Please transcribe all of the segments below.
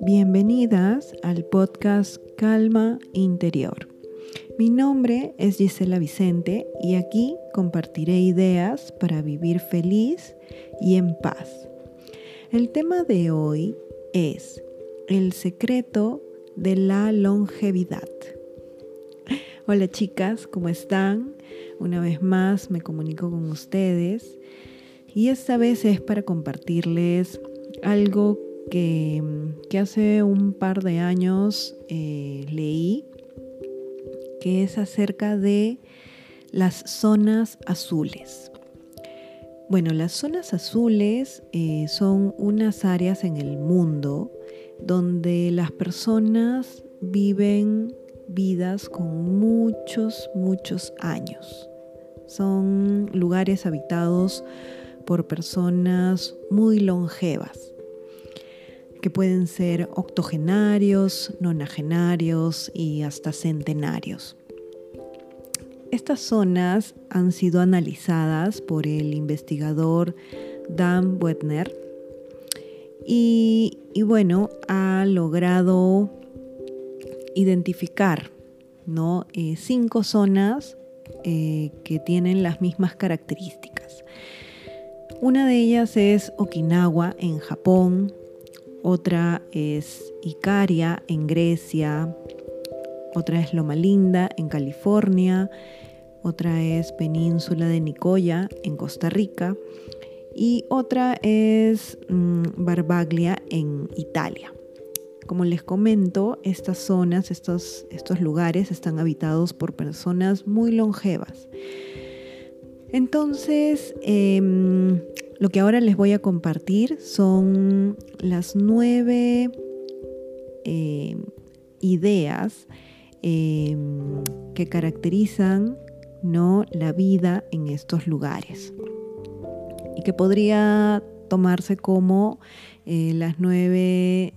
Bienvenidas al podcast Calma Interior. Mi nombre es Gisela Vicente y aquí compartiré ideas para vivir feliz y en paz. El tema de hoy es el secreto de la longevidad. Hola chicas, ¿cómo están? Una vez más me comunico con ustedes y esta vez es para compartirles algo que, hace un par de años eh, leí, que es acerca de las zonas azules. Bueno, las zonas azules eh, son unas áreas en el mundo donde las personas viven vidas con muchos, muchos años. Son lugares habitados por personas muy longevas que pueden ser octogenarios, nonagenarios y hasta centenarios. Estas zonas han sido analizadas por el investigador Dan Wetner y, bueno, ha logrado identificar ¿no? Eh, cinco zonas eh, que tienen las mismas características. Una de ellas es Okinawa en Japón, otra es Icaria en Grecia, otra es Loma Linda en California, otra es Península de Nicoya en Costa Rica y otra es mm, Barbaglia en Italia. Como les comento, estas zonas, estos, estos lugares están habitados por personas muy longevas. Entonces, em, lo que ahora les voy a compartir son las nueve eh, ideas eh, que caracterizan ¿no? la vida en estos lugares y que podría tomarse como eh, las nueve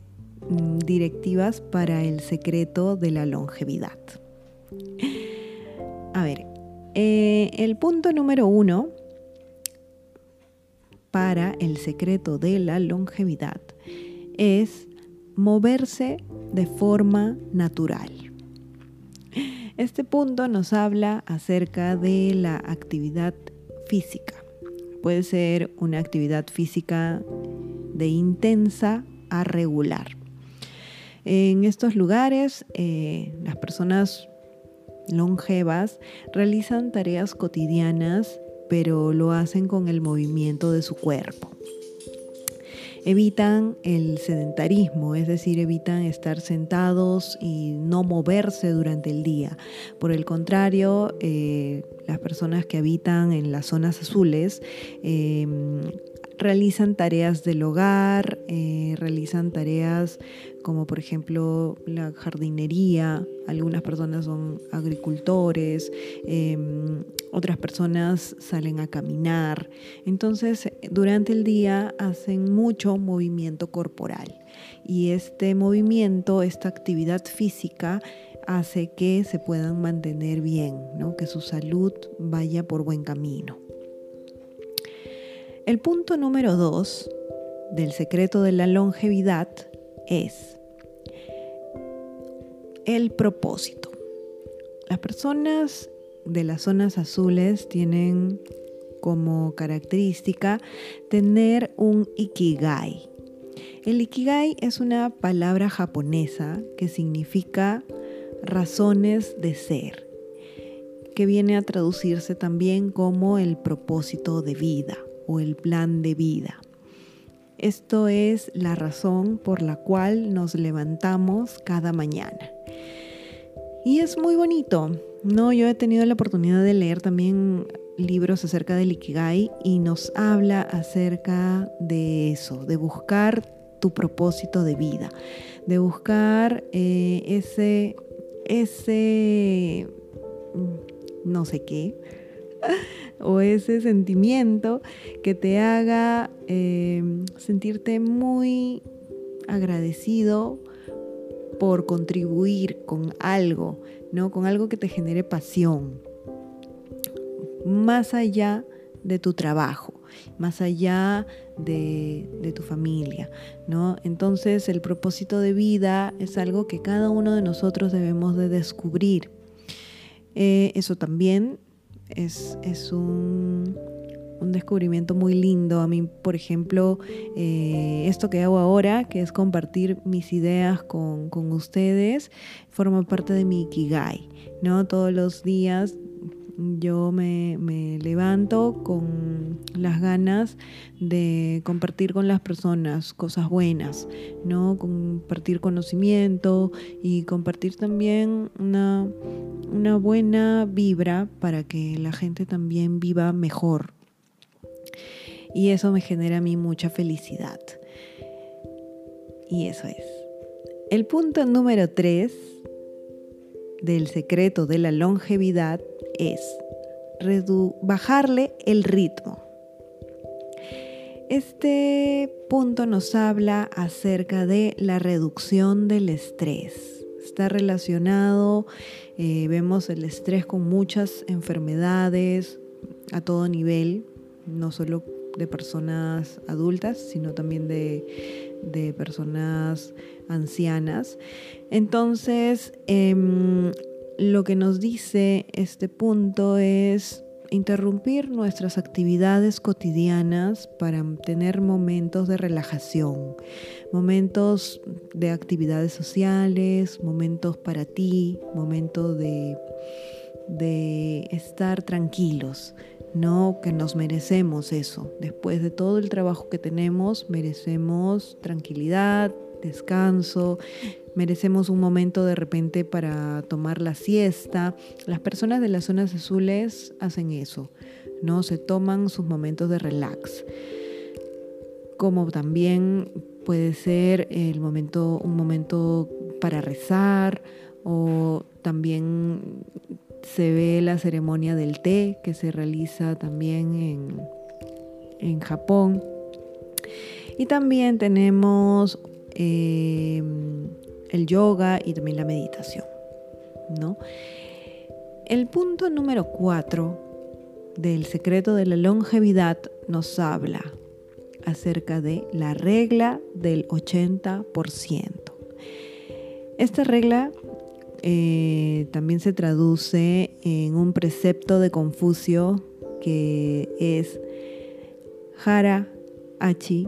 mm, directivas para el secreto de la longevidad. Ver, el punto número uno para el secreto de la longevidad es moverse de forma natural. Este punto nos habla acerca de la actividad física. Puede ser una actividad física de intensa a regular. En estos lugares, eh, las personas longevas realizan tareas cotidianas pero lo hacen con el movimiento de su cuerpo. Evitan el sedentarismo, es decir, evitan estar sentados y no moverse durante el día. Por el contrario, eh, las personas que habitan en las zonas azules eh, realizan tareas del hogar, eh, realizan tareas como por ejemplo la jardinería, algunas personas son agricultores, em, otras personas salen a caminar. Entonces, durante el día hacen mucho movimiento corporal y este movimiento, esta actividad física, hace que se puedan mantener bien, que su salud vaya por buen camino. El punto número dos del secreto de la longevidad es el propósito. Las personas de las zonas azules tienen como característica tener un ikigai. El ikigai es una palabra japonesa que significa razones de ser, que viene a traducirse también como el propósito de vida o el plan de vida. Esto es la razón por la cual nos levantamos cada mañana. Y es muy bonito. No, yo he tenido la oportunidad de leer también libros acerca del Ikigai y nos habla acerca de eso, de buscar tu propósito de vida, de buscar eh, ese, ese, mm, no sé qué, o ese sentimiento que te haga em, sentirte muy agradecido por contribuir con algo, ¿no? Con algo que te genere pasión, más allá de tu trabajo. más allá de, tu familia, ¿no? Entonces el propósito de vida es algo que cada uno de nosotros debemos de descubrir. Eh, eso también es, es un un descubrimiento muy lindo. A mí, por ejemplo, eh, esto que hago ahora, que es compartir mis ideas con, ustedes, forma parte de mi Ikigai, ¿no? Todos los días yo me, levanto con las ganas de compartir con las personas cosas buenas, ¿no? Compartir conocimiento y compartir también una, una buena vibra para que la gente también viva mejor, y eso me genera a mí mucha felicidad. Y eso es. El punto número 3 del secreto de la longevidad es bajarle el ritmo. Este punto nos habla acerca de la reducción del estrés. Está relacionado, eh, vemos el estrés con muchas enfermedades a todo nivel, no solo de personas adultas, sino también de, personas ancianas. Entonces, em, lo que nos dice este punto es interrumpir nuestras actividades cotidianas para tener momentos de relajación, momentos de actividades sociales, momentos para ti, momentos de, de estar tranquilos, no que nos merecemos eso. Después de todo el trabajo que tenemos, merecemos tranquilidad, descanso, merecemos un momento de repente para tomar la siesta. Las personas de las zonas azules hacen eso, ¿no? Se toman sus momentos de relax. Como también puede ser el momento, un momento para rezar o también se ve la ceremonia del té que se realiza también en, Japón. Y también tenemos em, el yoga y también la meditación. ¿no? El punto número 4 del secreto de la longevidad nos habla acerca de la regla del 80%. Esta regla eh, también se traduce en un precepto de Confucio que es Hara Achi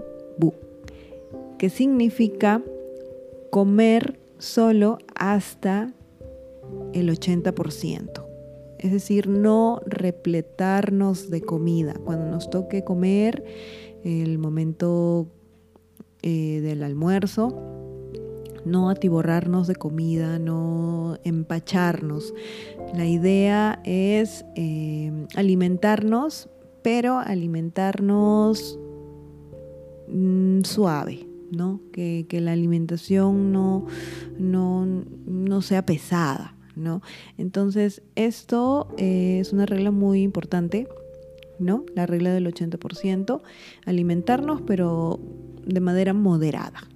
que significa comer solo hasta el 80%. Es decir, no repletarnos de comida. Cuando nos toque comer, el momento eh, del almuerzo, no atiborrarnos de comida, no empacharnos. La idea es eh, alimentarnos, pero alimentarnos mm, suave, ¿no? Que, la alimentación no, no, sea pesada, ¿no? Entonces, esto eh, es una regla muy importante, ¿no? La regla del 80%, alimentarnos, pero de manera moderada.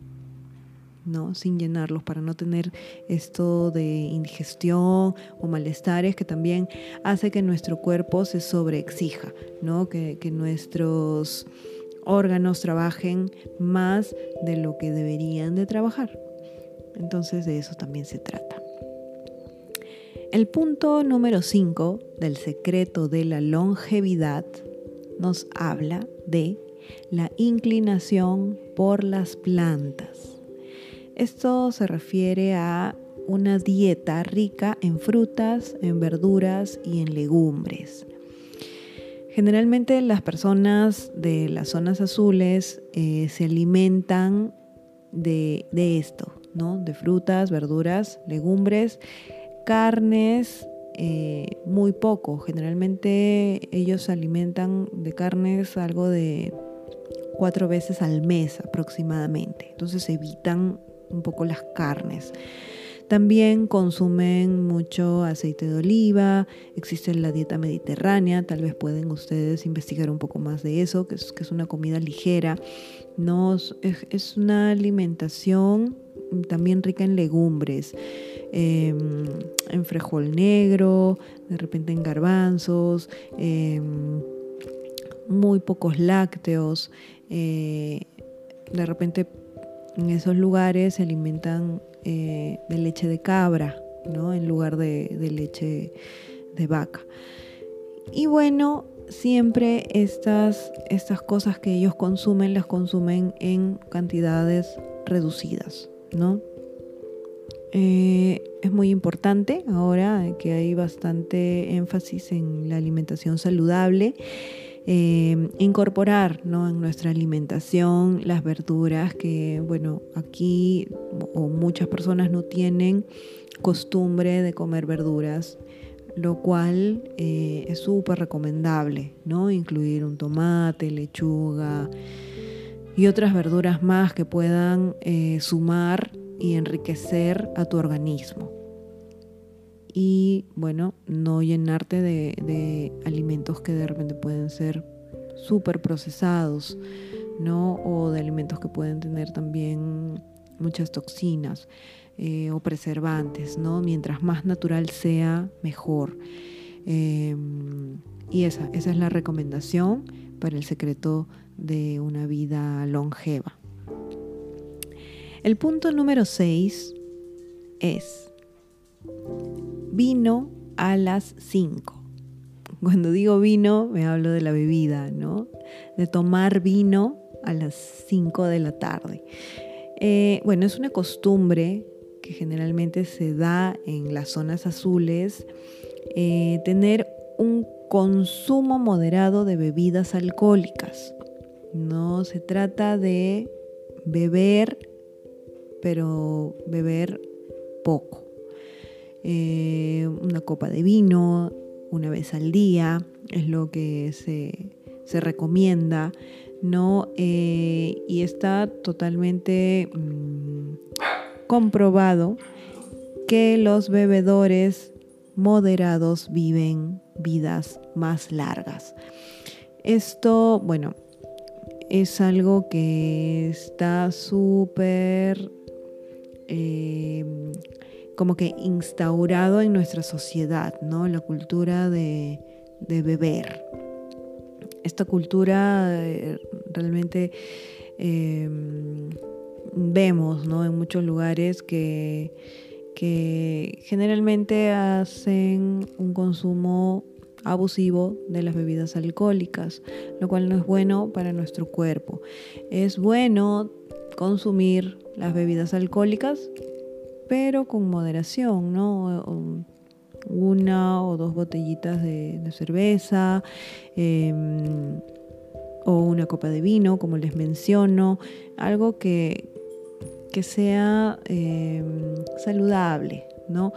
¿no? Sin llenarlos para no tener esto de indigestión o malestares que también hace que nuestro cuerpo se sobreexija, ¿no? Que nuestros órganos trabajen más de lo que deberían de trabajar. Entonces de eso también se trata. El punto número 5 del secreto de la longevidad nos habla de la inclinación por las plantas. Esto se refiere a una dieta rica en frutas, en verduras y en legumbres. Generalmente las personas de las zonas azules eh, se alimentan de, esto, ¿no? De frutas, verduras, legumbres, carnes, eh, muy poco. Generalmente ellos se alimentan de carnes algo de cuatro veces al mes aproximadamente. Entonces evitan un poco las carnes. También consumen mucho aceite de oliva, existe la dieta mediterránea, tal vez pueden ustedes investigar un poco más de eso, que es, una comida ligera. No, es, una alimentación también rica en legumbres, em, en frijol negro, de repente en garbanzos. Em, muy pocos lácteos. Eh, de repente en esos lugares se alimentan eh, de leche de cabra, ¿no? En lugar de, leche de vaca. Y bueno, siempre estas, estas cosas que ellos consumen las consumen en cantidades reducidas, ¿no? Eh, es muy importante ahora que hay bastante énfasis en la alimentación saludable. Eh, incorporar ¿no? en nuestra alimentación las verduras que, bueno, aquí muchas personas no tienen costumbre de comer verduras lo cual eh, es súper recomendable, ¿no? Incluir un tomate, lechuga y otras verduras más que puedan eh, sumar y enriquecer a tu organismo. Y bueno, no llenarte de, alimentos que de repente pueden ser súper procesados, ¿no? O de alimentos que pueden tener también muchas toxinas. Eh, o preservantes, ¿no? Mientras más natural sea, mejor. Em, y esa, esa es la recomendación para el secreto de una vida longeva. El punto número 6 es vino a las 5. Cuando digo vino, me hablo de la bebida, ¿no? De tomar vino a las 5 de la tarde. Eh, bueno, es una costumbre que generalmente se da en las zonas azules, eh, tener un consumo moderado de bebidas alcohólicas. No se trata de beber, pero beber poco. Eh, una copa de vino una vez al día es lo que se, recomienda, ¿no? Eh, y está totalmente mm, comprobado que los bebedores moderados viven vidas más largas. Esto, bueno, es algo que está súper eh, como que instaurado en nuestra sociedad, ¿no? La cultura de, beber. Esta cultura eh, realmente eh, vemos ¿no? en muchos lugares que, que generalmente hacen un consumo abusivo de las bebidas alcohólicas, lo cual no es bueno para nuestro cuerpo. Es bueno consumir las bebidas alcohólicas, pero con moderación, ¿no? Una o dos botellitas de, cerveza. Em, o una copa de vino, como les menciono, algo que, que sea eh, saludable, ¿no?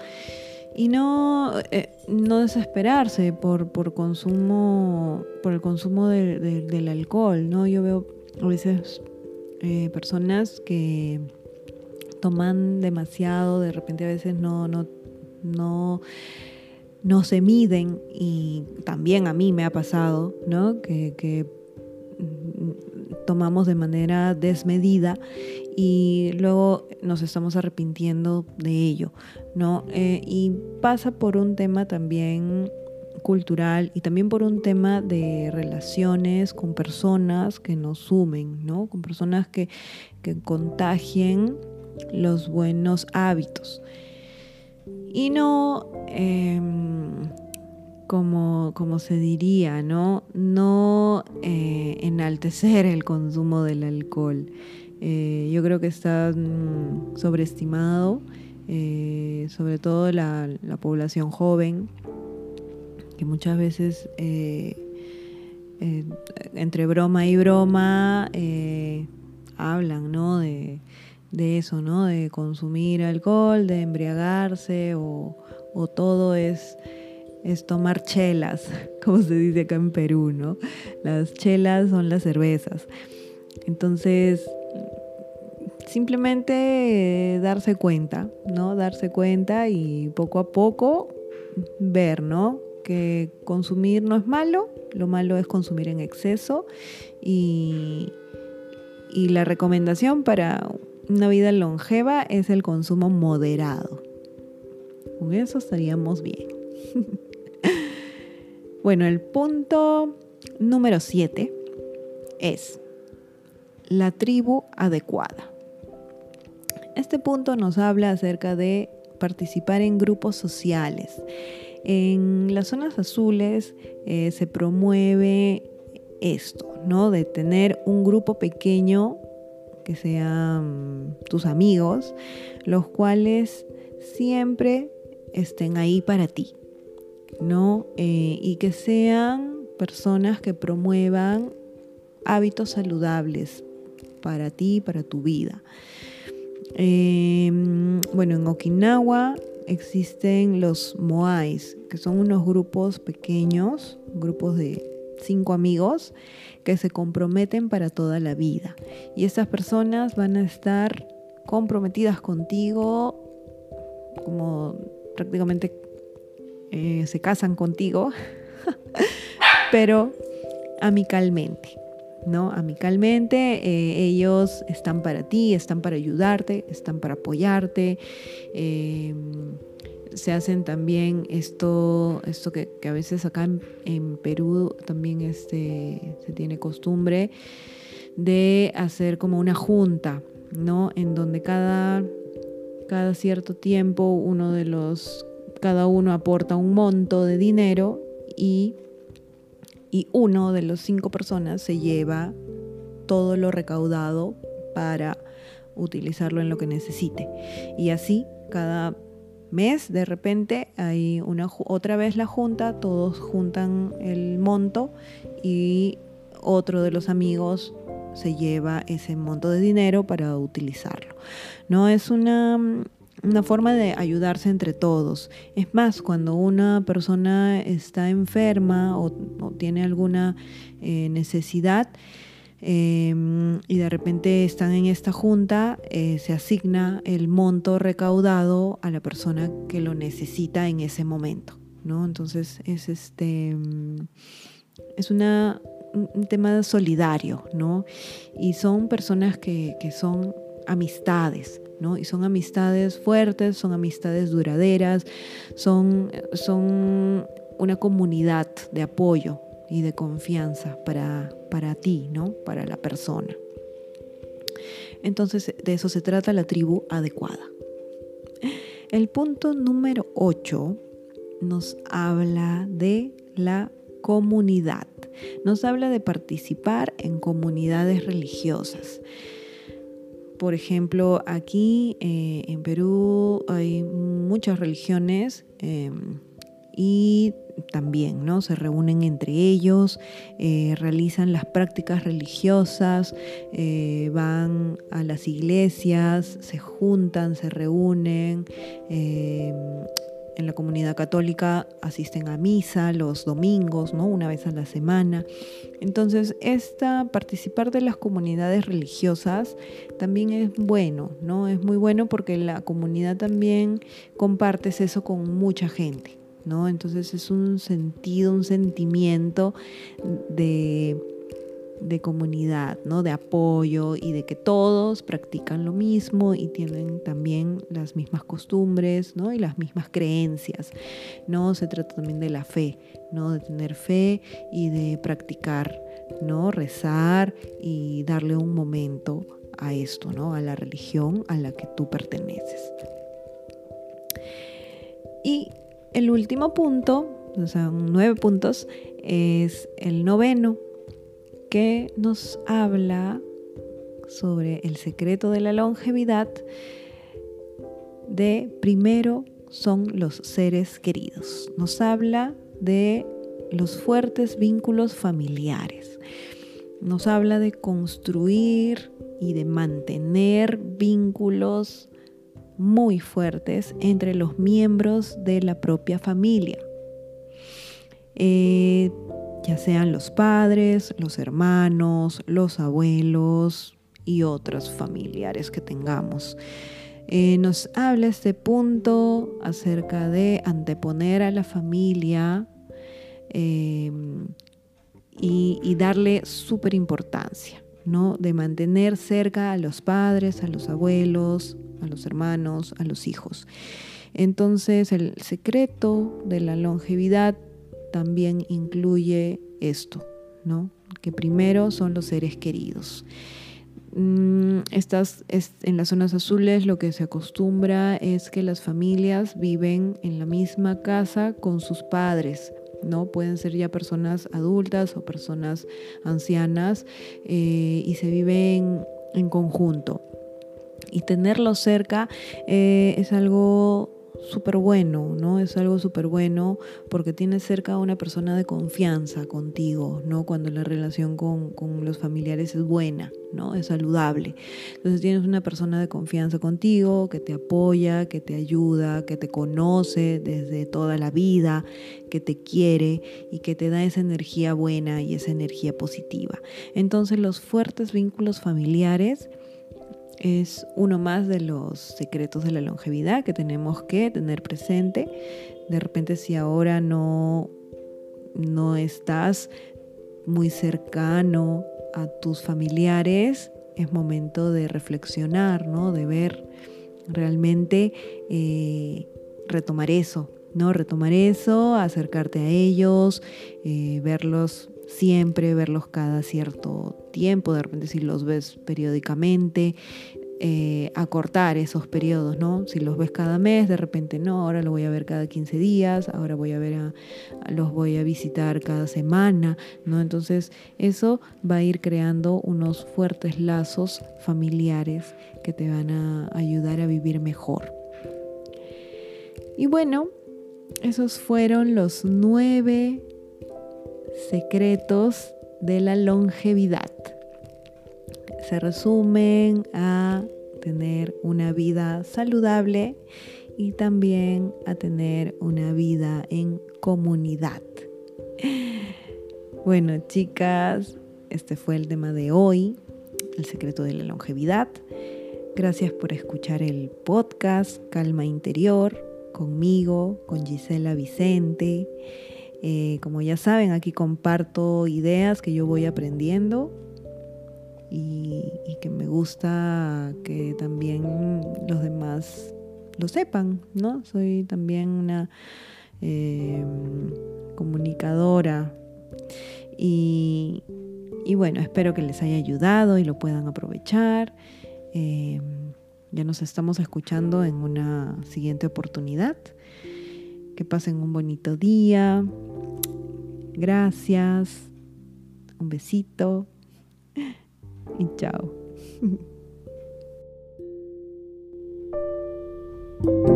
Y no, eh, no desesperarse por, por, consumo, por el consumo del alcohol, ¿no? Yo veo a veces eh, personas que toman demasiado, de repente a veces no, no, no, no se miden y también a mí me ha pasado, ¿no? Que, tomamos de manera desmedida y luego nos estamos arrepintiendo de ello, ¿no? Eh, y pasa por un tema también cultural y también por un tema de relaciones con personas que nos sumen, ¿no? Con personas que, que contagien los buenos hábitos. Y no em, como, como se diría, ¿no? No eh, enaltecer el consumo del alcohol. Eh, yo creo que está mm, sobreestimado, eh, sobre todo la, población joven, que muchas veces entre broma y broma hablan, ¿no? De, eso, ¿no? De consumir alcohol, de embriagarse o, o todo es es tomar chelas, como se dice acá en Perú, ¿no? Las chelas son las cervezas. Entonces, simplemente darse cuenta, ¿no? Darse cuenta y poco a poco ver, ¿no? Que consumir no es malo, lo malo es consumir en exceso y, y la recomendación para una vida longeva es el consumo moderado. Con eso estaríamos bien. Bueno, el punto número 7 es la tribu adecuada. Este punto nos habla acerca de participar en grupos sociales. En las zonas azules eh, se promueve esto, ¿no? De tener un grupo pequeño que sean tus amigos, los cuales siempre estén ahí para ti, ¿no? Eh, y que sean personas que promuevan hábitos saludables para ti, para tu vida. Em, bueno, en Okinawa existen los moais, que son unos grupos pequeños, grupos de cinco amigos que se comprometen para toda la vida. Y estas personas van a estar comprometidas contigo, como prácticamente eh, se casan contigo, pero amicalmente. ¿no? Amicalmente, eh, ellos están para ti, están para ayudarte, están para apoyarte. Em, se hacen también esto, esto que, a veces acá en, Perú también este, se tiene costumbre de hacer como una junta, ¿no? En donde cada, cada cierto tiempo uno de los, cada uno aporta un monto de dinero y y uno de los cinco personas se lleva todo lo recaudado para utilizarlo en lo que necesite. Y así cada mes de repente hay una otra vez la junta, todos juntan el monto y otro de los amigos se lleva ese monto de dinero para utilizarlo. No es una una forma de ayudarse entre todos. Es más, cuando una persona está enferma o, tiene alguna eh, necesidad em, y de repente están en esta junta, eh, se asigna el monto recaudado a la persona que lo necesita en ese momento. ¿no? Entonces es este es una, un tema solidario, ¿no? Y son personas que, que son amistades, y son amistades fuertes, son amistades duraderas, son, son una comunidad de apoyo y de confianza para, para ti, ¿no? Para la persona. Entonces, de eso se trata la tribu adecuada. El punto número 8 nos habla de la comunidad. Nos habla de participar en comunidades religiosas. Por ejemplo, aquí eh, en Perú hay muchas religiones em, y también ¿no? se reúnen entre ellos, eh, realizan las prácticas religiosas, eh, van a las iglesias, se juntan, se reúnen, em, en la comunidad católica asisten a misa los domingos, ¿no? Una vez a la semana. Entonces, esta participar de las comunidades religiosas también es bueno, ¿no? Es muy bueno porque la comunidad también compartes eso con mucha gente, ¿no? Entonces es un sentido, un sentimiento de de comunidad, ¿no? de apoyo y de que todos practican lo mismo y tienen también las mismas costumbres ¿no? y las mismas creencias. ¿no? Se trata también de la fe, ¿no? de tener fe y de practicar, ¿no? rezar y darle un momento a esto, ¿no? a la religión a la que tú perteneces. Y el último punto, o sea, nueve puntos, es el noveno, que nos habla sobre el secreto de la longevidad de primero son los seres queridos. Nos habla de los fuertes vínculos familiares. Nos habla de construir y de mantener vínculos muy fuertes entre los miembros de la propia familia. Eh, ya sean los padres, los hermanos, los abuelos y otros familiares que tengamos. Eh, nos habla este punto acerca de anteponer a la familia em, y, darle súper importancia, ¿no? De mantener cerca a los padres, a los abuelos, a los hermanos, a los hijos. Entonces el secreto de la longevidad también incluye esto, ¿no? Que primero son los seres queridos. Mm, estas, en las zonas azules lo que se acostumbra es que las familias viven en la misma casa con sus padres, ¿no? Pueden ser ya personas adultas o personas ancianas eh, y se viven en conjunto. Y tenerlos cerca eh, es algo súper bueno, ¿no? Es algo súper bueno porque tienes cerca a una persona de confianza contigo, ¿no? Cuando la relación con, con, los familiares es buena, ¿no? Es saludable. Entonces tienes una persona de confianza contigo que te apoya, que te ayuda, que te conoce desde toda la vida, que te quiere y que te da esa energía buena y esa energía positiva. Entonces los fuertes vínculos familiares es uno más de los secretos de la longevidad que tenemos que tener presente. De repente si ahora no, no estás muy cercano a tus familiares, es momento de reflexionar, ¿no? de ver realmente eh, retomar eso, ¿no? Retomar eso, acercarte a ellos, eh, verlos siempre, verlos cada cierto tiempo, de repente si los ves periódicamente, eh, acortar esos periodos, ¿no? Si los ves cada mes, de repente no, ahora lo voy a ver cada 15 días, ahora voy a ver a, los voy a visitar cada semana, ¿no? Entonces eso va a ir creando unos fuertes lazos familiares que te van a ayudar a vivir mejor. Y bueno, esos fueron los nueve secretos de la longevidad. Se resumen a tener una vida saludable y también a tener una vida en comunidad. Bueno, chicas, este fue el tema de hoy, el secreto de la longevidad. Gracias por escuchar el podcast Calma Interior conmigo, con Gisela Vicente. Eh, como ya saben, aquí comparto ideas que yo voy aprendiendo y, que me gusta que también los demás lo sepan, ¿no? Soy también una eh, comunicadora y, bueno, espero que les haya ayudado y lo puedan aprovechar. Eh, ya nos estamos escuchando en una siguiente oportunidad. Que pasen un bonito día. Gracias. Un besito. Y chao.